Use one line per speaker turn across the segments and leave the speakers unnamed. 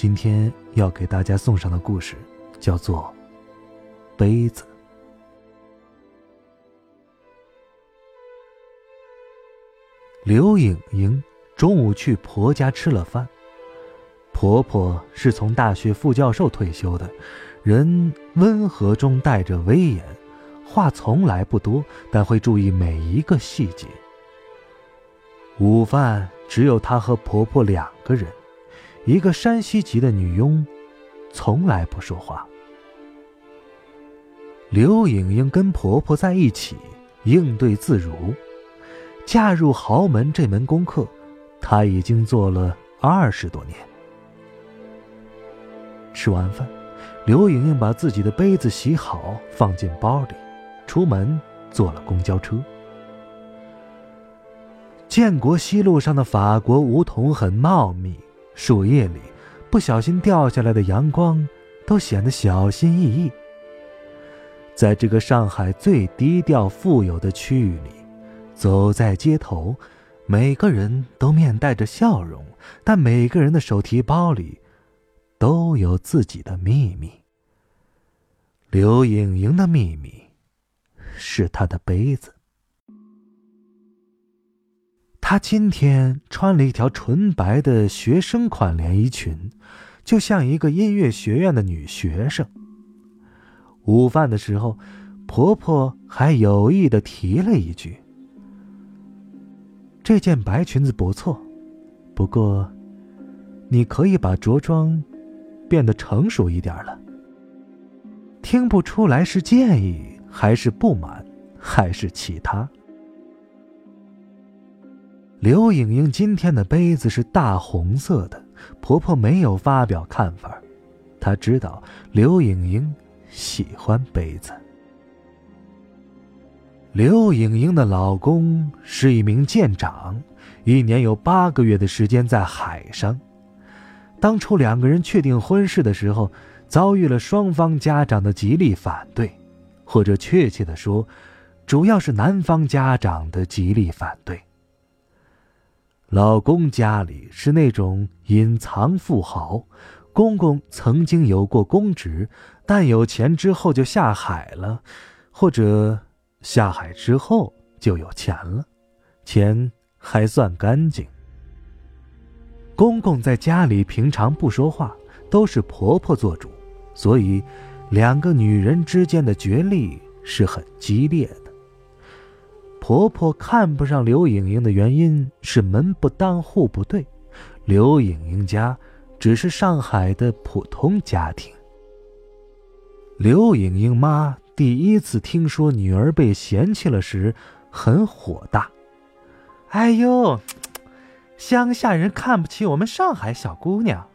今天要给大家送上的故事叫做《杯子》。刘颖颖中午去婆家吃了饭。婆婆是从大学副教授退休的，人温和中带着威严，话从来不多，但会注意每一个细节。午饭只有她和婆婆两个人。一个山西籍的女佣，从来不说话。刘莹莹跟婆婆在一起，应对自如。嫁入豪门这门功课，她已经做了二十多年。吃完饭，刘莹莹把自己的杯子洗好，放进包里，出门坐了公交车。建国西路上的法国梧桐很茂密。树叶里，不小心掉下来的阳光，都显得小心翼翼。在这个上海最低调富有的区域里，走在街头，每个人都面带着笑容，但每个人的手提包里，都有自己的秘密。刘颖莹的秘密，是她的杯子。她今天穿了一条纯白的学生款连衣裙，就像一个音乐学院的女学生。午饭的时候，婆婆还有意的提了一句：“这件白裙子不错，不过，你可以把着装变得成熟一点了。”听不出来是建议，还是不满，还是其他。刘颖颖今天的杯子是大红色的，婆婆没有发表看法。她知道刘颖颖喜欢杯子。刘颖颖的老公是一名舰长，一年有八个月的时间在海上。当初两个人确定婚事的时候，遭遇了双方家长的极力反对，或者确切的说，主要是男方家长的极力反对。老公家里是那种隐藏富豪，公公曾经有过公职，但有钱之后就下海了，或者下海之后就有钱了，钱还算干净。公公在家里平常不说话，都是婆婆做主，所以两个女人之间的角力是很激烈的。婆婆看不上刘颖颖的原因是门不当户不对，刘颖颖家只是上海的普通家庭。刘颖颖妈第一次听说女儿被嫌弃了时，很火大。哎呦，乡下人看不起我们上海小姑娘。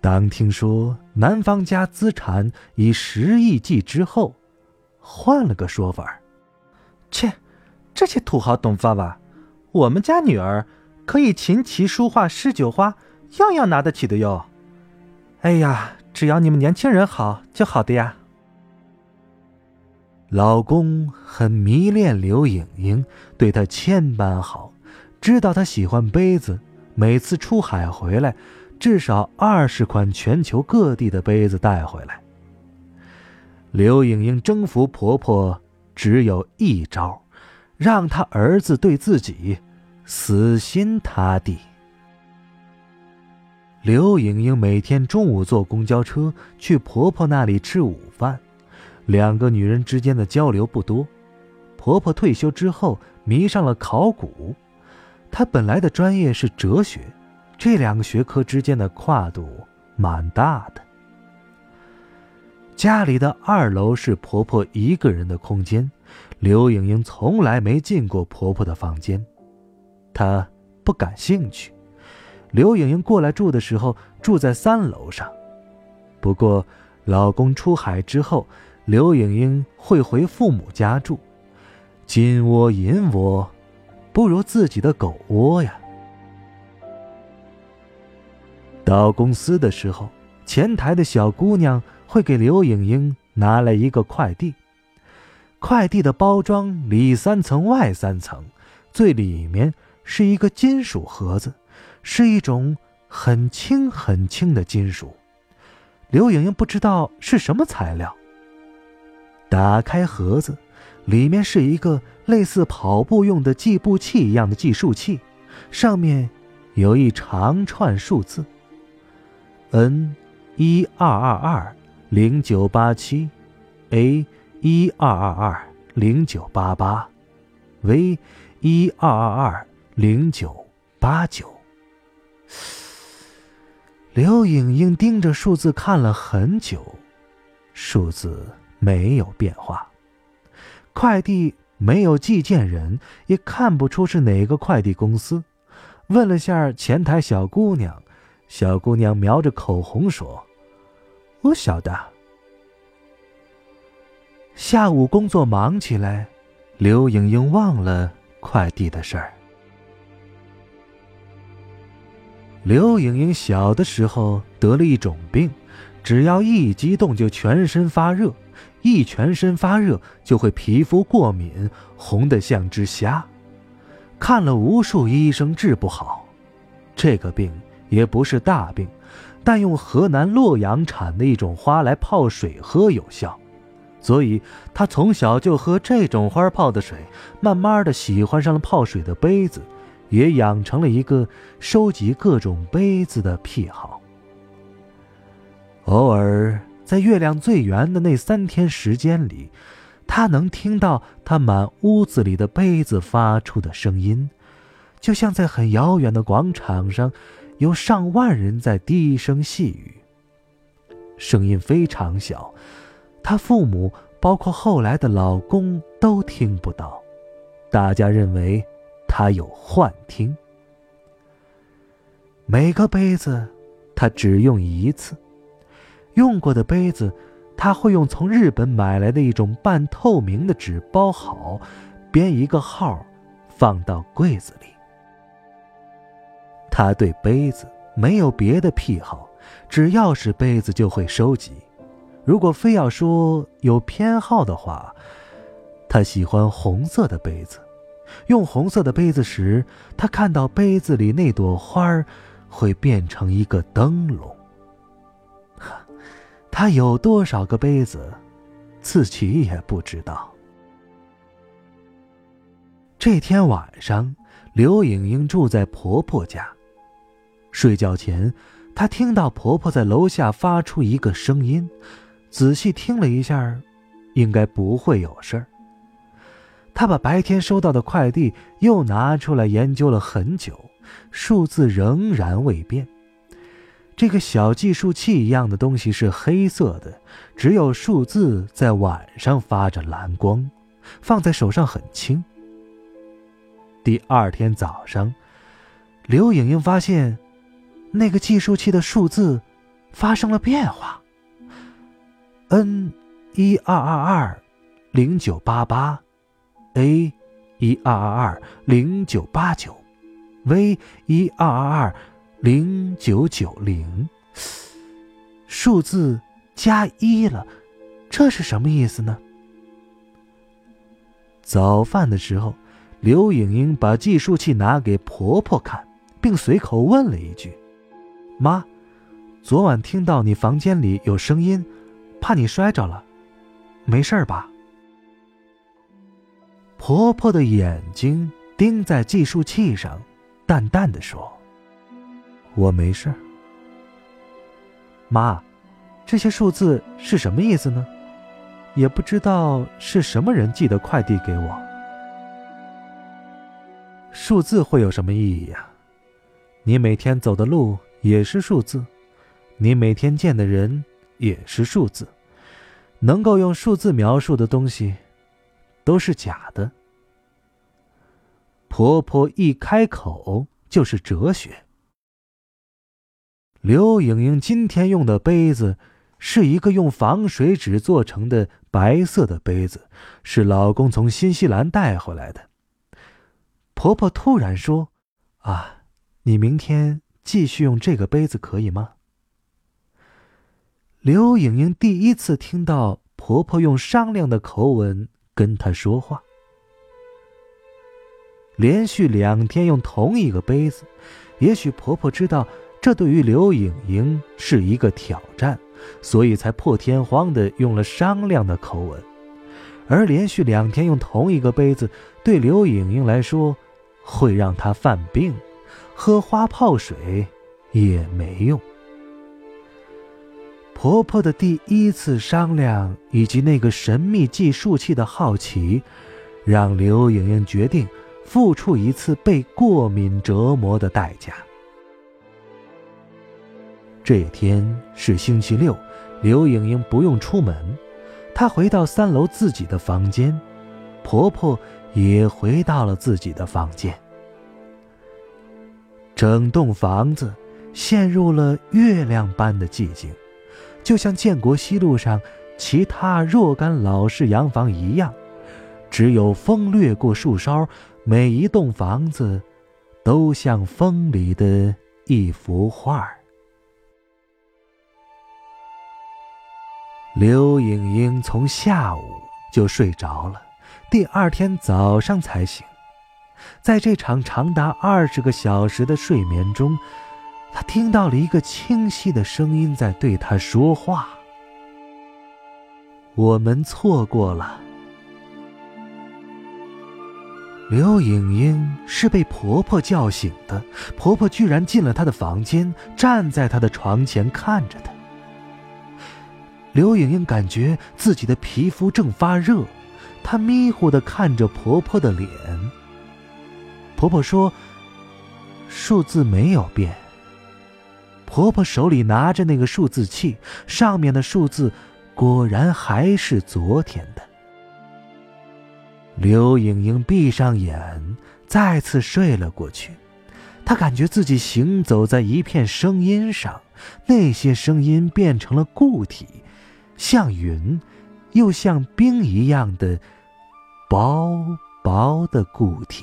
当听说男方家资产以十亿计之后，换了个说法切，这些土豪懂法吧？我们家女儿可以琴棋书画诗酒花，样样拿得起的哟。哎呀，只要你们年轻人好就好的呀。老公很迷恋刘颖颖，对她千般好，知道她喜欢杯子，每次出海回来，至少二十款全球各地的杯子带回来。刘颖颖征服婆婆。只有一招，让他儿子对自己死心塌地。刘莹莹每天中午坐公交车去婆婆那里吃午饭，两个女人之间的交流不多。婆婆退休之后迷上了考古，她本来的专业是哲学，这两个学科之间的跨度蛮大的。家里的二楼是婆婆一个人的空间，刘莹莹从来没进过婆婆的房间，她不感兴趣。刘莹莹过来住的时候住在三楼上。不过，老公出海之后，刘莹莹会回父母家住。金窝银窝，不如自己的狗窝呀。到公司的时候，前台的小姑娘会给刘莹莹拿来一个快递。快递的包装里三层外三层，最里面是一个金属盒子，是一种很轻很轻的金属。刘莹莹不知道是什么材料。打开盒子，里面是一个类似跑步用的计步器一样的计数器，上面有一长串数字。N，一二二二零九八七，A，一二二二零九八八，V，一二二二零九八九。刘颖颖盯着数字看了很久，数字没有变化，快递没有寄件人，也看不出是哪个快递公司。问了下前台小姑娘。小姑娘描着口红说：“我晓得。”下午工作忙起来，刘莹莹忘了快递的事儿。刘莹莹小的时候得了一种病，只要一激动就全身发热，一全身发热就会皮肤过敏，红的像只虾。看了无数医生治不好，这个病。也不是大病，但用河南洛阳产的一种花来泡水喝有效，所以他从小就喝这种花泡的水，慢慢的喜欢上了泡水的杯子，也养成了一个收集各种杯子的癖好。偶尔在月亮最圆的那三天时间里，他能听到他满屋子里的杯子发出的声音，就像在很遥远的广场上。有上万人在低声细语，声音非常小，他父母包括后来的老公都听不到。大家认为他有幻听。每个杯子他只用一次，用过的杯子他会用从日本买来的一种半透明的纸包好，编一个号，放到柜子里。他对杯子没有别的癖好，只要是杯子就会收集。如果非要说有偏好的话，他喜欢红色的杯子。用红色的杯子时，他看到杯子里那朵花儿会变成一个灯笼。他有多少个杯子，自己也不知道。这天晚上，刘莹莹住在婆婆家。睡觉前，她听到婆婆在楼下发出一个声音，仔细听了一下，应该不会有事儿。她把白天收到的快递又拿出来研究了很久，数字仍然未变。这个小计数器一样的东西是黑色的，只有数字在晚上发着蓝光，放在手上很轻。第二天早上，刘莹莹发现。那个计数器的数字发生了变化。N 一二二二零九八八，A 一二二二零九八九，V 一二二二零九九零，数字加一了，这是什么意思呢？早饭的时候，刘颖颖把计数器拿给婆婆看，并随口问了一句。妈，昨晚听到你房间里有声音，怕你摔着了，没事吧？婆婆的眼睛盯在计数器上，淡淡的说：“我没事。”妈，这些数字是什么意思呢？也不知道是什么人寄的快递给我。数字会有什么意义呀？你每天走的路。也是数字，你每天见的人也是数字，能够用数字描述的东西，都是假的。婆婆一开口就是哲学。刘莹莹今天用的杯子是一个用防水纸做成的白色的杯子，是老公从新西兰带回来的。婆婆突然说：“啊，你明天继续用这个杯子可以吗？”刘莹莹第一次听到婆婆用商量的口吻跟她说话。连续两天用同一个杯子，也许婆婆知道这对于刘莹莹是一个挑战，所以才破天荒的用了商量的口吻。而连续两天用同一个杯子，对刘莹莹来说，会让她犯病，喝花泡水也没用。婆婆的第一次商量，以及那个神秘计数器的好奇，让刘莹莹决定付出一次被过敏折磨的代价。这天是星期六，刘莹莹不用出门，她回到三楼自己的房间，婆婆也回到了自己的房间。整栋房子陷入了月亮般的寂静。就像建国西路上其他若干老式洋房一样，只有风掠过树梢，每一栋房子都像风里的一幅画刘颖英从下午就睡着了，第二天早上才醒。在这场长达二十个小时的睡眠中。他听到了一个清晰的声音在对他说话。我们错过了。刘颖英是被婆婆叫醒的，婆婆居然进了她的房间，站在她的床前看着她。刘颖英感觉自己的皮肤正发热，她迷糊的看着婆婆的脸。婆婆说：“数字没有变。”婆婆手里拿着那个数字器，上面的数字果然还是昨天的。刘莹莹闭上眼，再次睡了过去。她感觉自己行走在一片声音上，那些声音变成了固体，像云，又像冰一样的薄薄的固体。